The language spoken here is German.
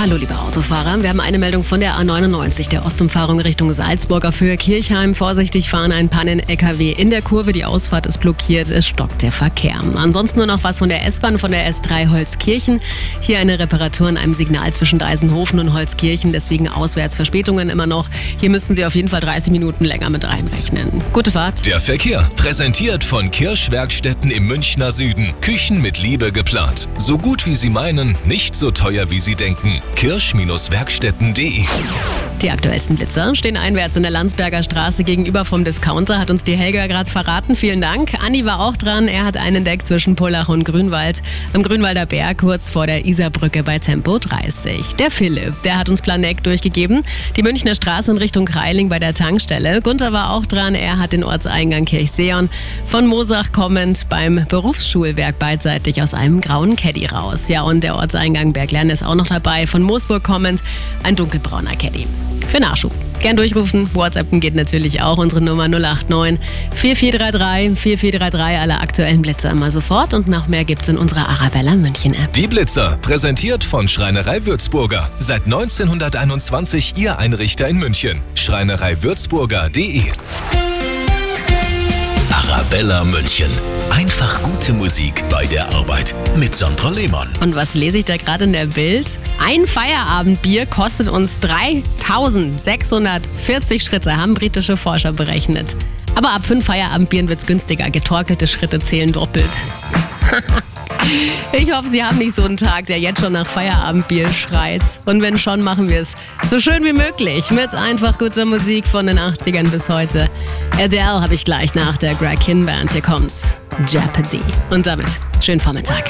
Hallo liebe Autofahrer, wir haben eine Meldung von der A99, der Ostumfahrung Richtung Salzburg auf Höhe Kirchheim. Vorsichtig fahren ein Pannen-LKW in der Kurve, die Ausfahrt ist blockiert, es stockt der Verkehr. Ansonsten nur noch was von der S-Bahn, von der S3 Holzkirchen. Hier eine Reparatur in einem Signal zwischen Deisenhofen und Holzkirchen, deswegen Auswärtsverspätungen immer noch. Hier müssten Sie auf jeden Fall 30 Minuten länger mit reinrechnen. Gute Fahrt. Der Verkehr, präsentiert von Kirschwerkstätten im Münchner Süden. Küchen mit Liebe geplant. So gut wie Sie meinen, nicht so teuer wie Sie denken kirsch-werkstätten.de. Die aktuellsten Blitzer stehen einwärts in der Landsberger Straße gegenüber vom Discounter, hat uns die Helga gerade verraten. Vielen Dank. Anni war auch dran. Er hat einen entdeckt zwischen Pullach und Grünwald am Grünwalder Berg, kurz vor der Isarbrücke bei Tempo 30. Der Philipp, der hat uns Planeck durchgegeben. Die Münchner Straße in Richtung Kreiling bei der Tankstelle. Gunther war auch dran. Er hat den Ortseingang Kirchseon von Mosach kommend beim Berufsschulwerk beidseitig aus einem grauen Caddy raus. Ja, und der Ortseingang Berglern ist auch noch dabei. Von Moosburg kommend ein dunkelbrauner Caddy. Für Nachschub. Gern durchrufen. WhatsAppen geht natürlich auch. Unsere Nummer 089 4433 4433. Alle aktuellen Blitzer immer sofort. Und noch mehr gibt's in unserer Arabella München App. Die Blitzer, präsentiert von Schreinerei Würzburger. Seit 1921 Ihr Einrichter in München. Schreinereiwürzburger.de Arabella München. Einfach gute Musik bei der Arbeit mit Sandra Lehmann. Und was lese ich da gerade in der Bild? Ein Feierabendbier kostet uns 3640 Schritte, haben britische Forscher berechnet. Aber ab fünf Feierabendbieren wird es günstiger. Getorkelte Schritte zählen doppelt. Ich hoffe, Sie haben nicht so einen Tag, der jetzt schon nach Feierabendbier schreit. Und wenn schon, machen wir es so schön wie möglich mit einfach guter Musik von den 80ern bis heute. Adele habe ich gleich nach der Greg Kinn Band. Hier kommt's. Jeopardy. Und damit schönen Vormittag.